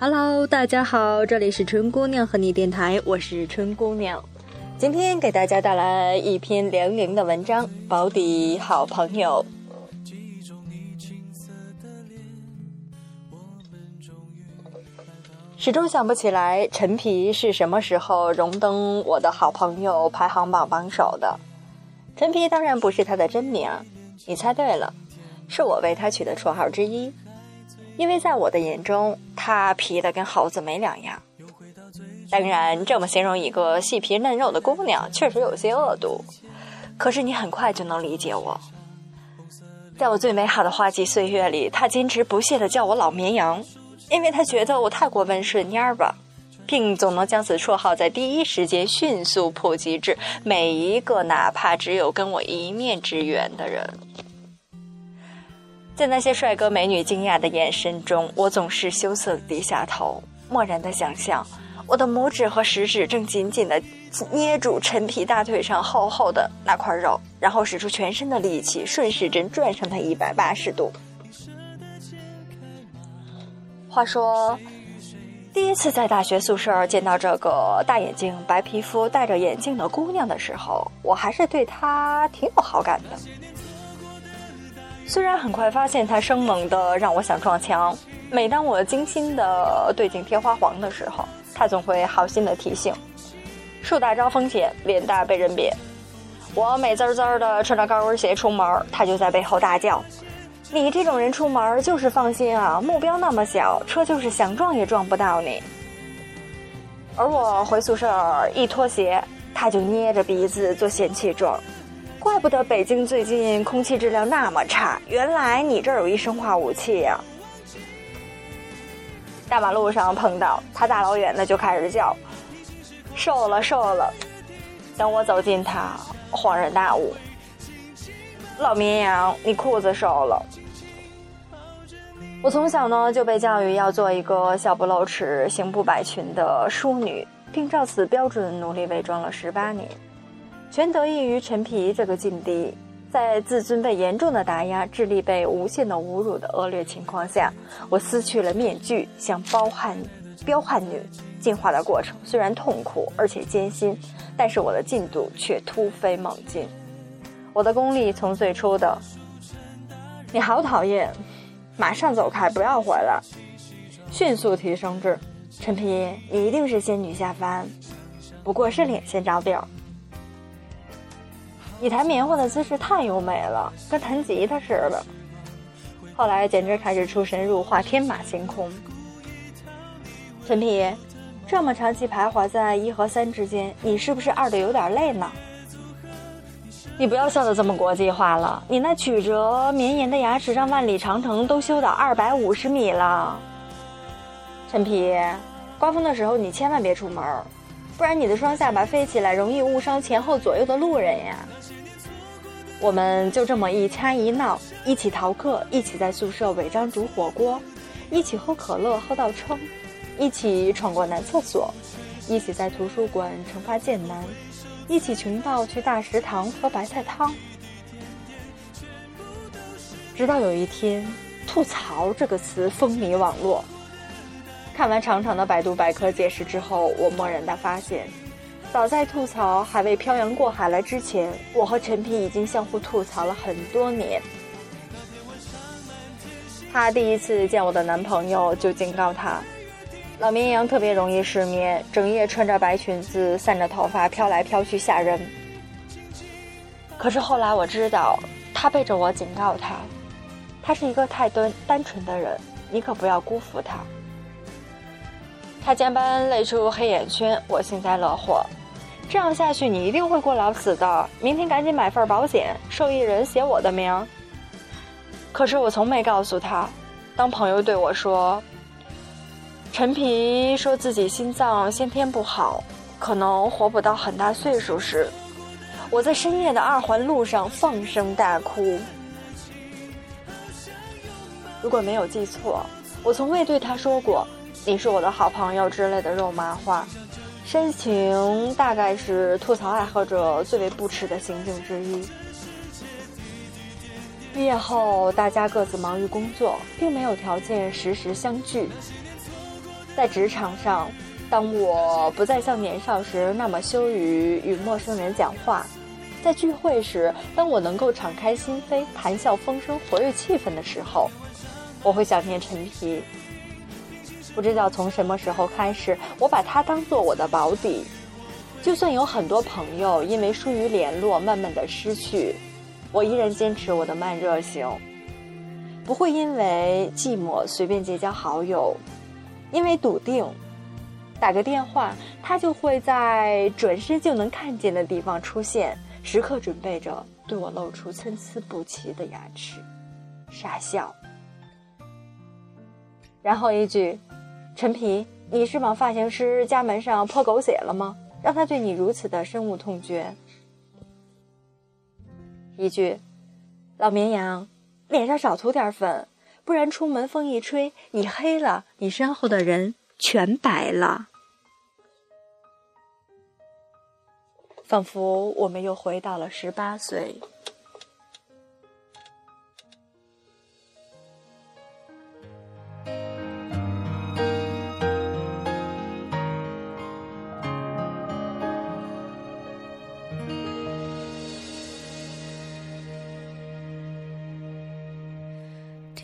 Hello，大家好，这里是春姑娘和你电台，我是春姑娘。今天给大家带来一篇凉凉的文章，《保底好朋友》。始终想不起来陈皮是什么时候荣登我的好朋友排行榜榜首的。陈皮当然不是他的真名，你猜对了，是我为他取的绰号之一。因为在我的眼中，他皮的跟猴子没两样。当然，这么形容一个细皮嫩肉的姑娘，确实有些恶毒。可是你很快就能理解我。在我最美好的花季岁月里，他坚持不懈地叫我老绵羊，因为他觉得我太过温顺蔫儿吧，并总能将此绰号在第一时间迅速普及至每一个哪怕只有跟我一面之缘的人。在那些帅哥美女惊讶的眼神中，我总是羞涩地低下头，漠然地想象，我的拇指和食指正紧紧地捏住陈皮大腿上厚厚的那块肉，然后使出全身的力气，顺时针转上它一百八十度。话说，第一次在大学宿舍见到这个大眼睛、白皮肤、戴着眼镜的姑娘的时候，我还是对她挺有好感的。虽然很快发现她生猛的让我想撞墙，每当我精心的对镜贴花黄的时候，她总会好心的提醒：树大招风险，脸大被人扁。我美滋滋的穿着高跟鞋出门，她就在背后大叫：“你这种人出门就是放心啊，目标那么小，车就是想撞也撞不到你。”而我回宿舍一脱鞋，他就捏着鼻子做嫌弃状。怪不得北京最近空气质量那么差，原来你这儿有一生化武器呀！大马路上碰到他，大老远的就开始叫：“瘦了，瘦了！”等我走近他，恍然大悟：“老绵羊，你裤子瘦了。”我从小呢就被教育要做一个笑不露齿、行不摆裙的淑女，并照此标准努力伪装了十八年。全得益于陈皮这个劲敌，在自尊被严重的打压、智力被无限的侮辱的恶劣情况下，我撕去了面具，向包汉、彪悍女进化的过程虽然痛苦而且艰辛，但是我的进度却突飞猛进。我的功力从最初的“你好讨厌，马上走开，不要回来”，迅速提升至“陈皮，你一定是仙女下凡，不过是脸先着地儿。”你弹棉花的姿势太优美了，跟弹吉他似的。后来简直开始出神入化，天马行空。陈皮，这么长期徘徊在一和三之间，你是不是二的有点累呢？你不要笑得这么国际化了，你那曲折绵延的牙齿让万里长城都修到二百五十米了。陈皮，刮风的时候你千万别出门，不然你的双下巴飞起来容易误伤前后左右的路人呀。我们就这么一掐一闹，一起逃课，一起在宿舍违章煮火锅，一起喝可乐喝到撑，一起闯过男厕所，一起在图书馆惩罚剑南，一起穷到去大食堂喝白菜汤。直到有一天，“吐槽”这个词风靡网络。看完长长的百度百科解释之后，我默然的发现。早在吐槽还未漂洋过海来之前，我和陈皮已经相互吐槽了很多年。他第一次见我的男朋友，就警告他：“老绵羊特别容易失眠，整夜穿着白裙子，散着头发飘来飘去吓人。”可是后来我知道，他背着我警告他：“他是一个太单单纯的人，你可不要辜负他。”他加班累出黑眼圈，我幸灾乐祸。这样下去，你一定会过劳死的。明天赶紧买份保险，受益人写我的名。可是我从没告诉他，当朋友对我说：“陈皮说自己心脏先天不好，可能活不到很大岁数时，我在深夜的二环路上放声大哭。如果没有记错，我从未对他说过‘你是我的好朋友’之类的肉麻话。”深情大概是吐槽爱好者最为不耻的行径之一。毕业后，大家各自忙于工作，并没有条件时时相聚。在职场上，当我不再像年少时那么羞于与陌生人讲话，在聚会时，当我能够敞开心扉、谈笑风生、活跃气氛的时候，我会想念陈皮。不知道从什么时候开始，我把他当做我的保底。就算有很多朋友因为疏于联络，慢慢的失去。我依然坚持我的慢热型，不会因为寂寞随便结交好友，因为笃定，打个电话，他就会在转身就能看见的地方出现，时刻准备着对我露出参差不齐的牙齿，傻笑，然后一句：“陈皮，你是往发型师家门上泼狗血了吗？让他对你如此的深恶痛绝。”一句，老绵羊，脸上少涂点粉，不然出门风一吹，你黑了，你身后的人全白了。仿佛我们又回到了十八岁。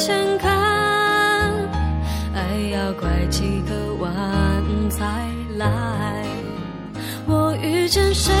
想看爱要拐几个弯才来。我遇见谁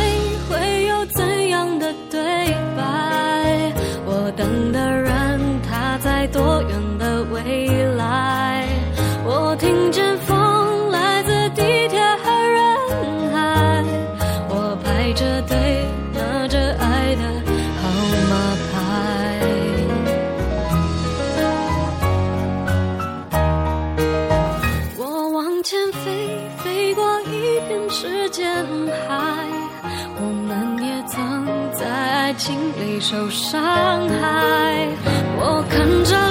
飞，飞过一片时间海。我们也曾在爱情里受伤害，我看着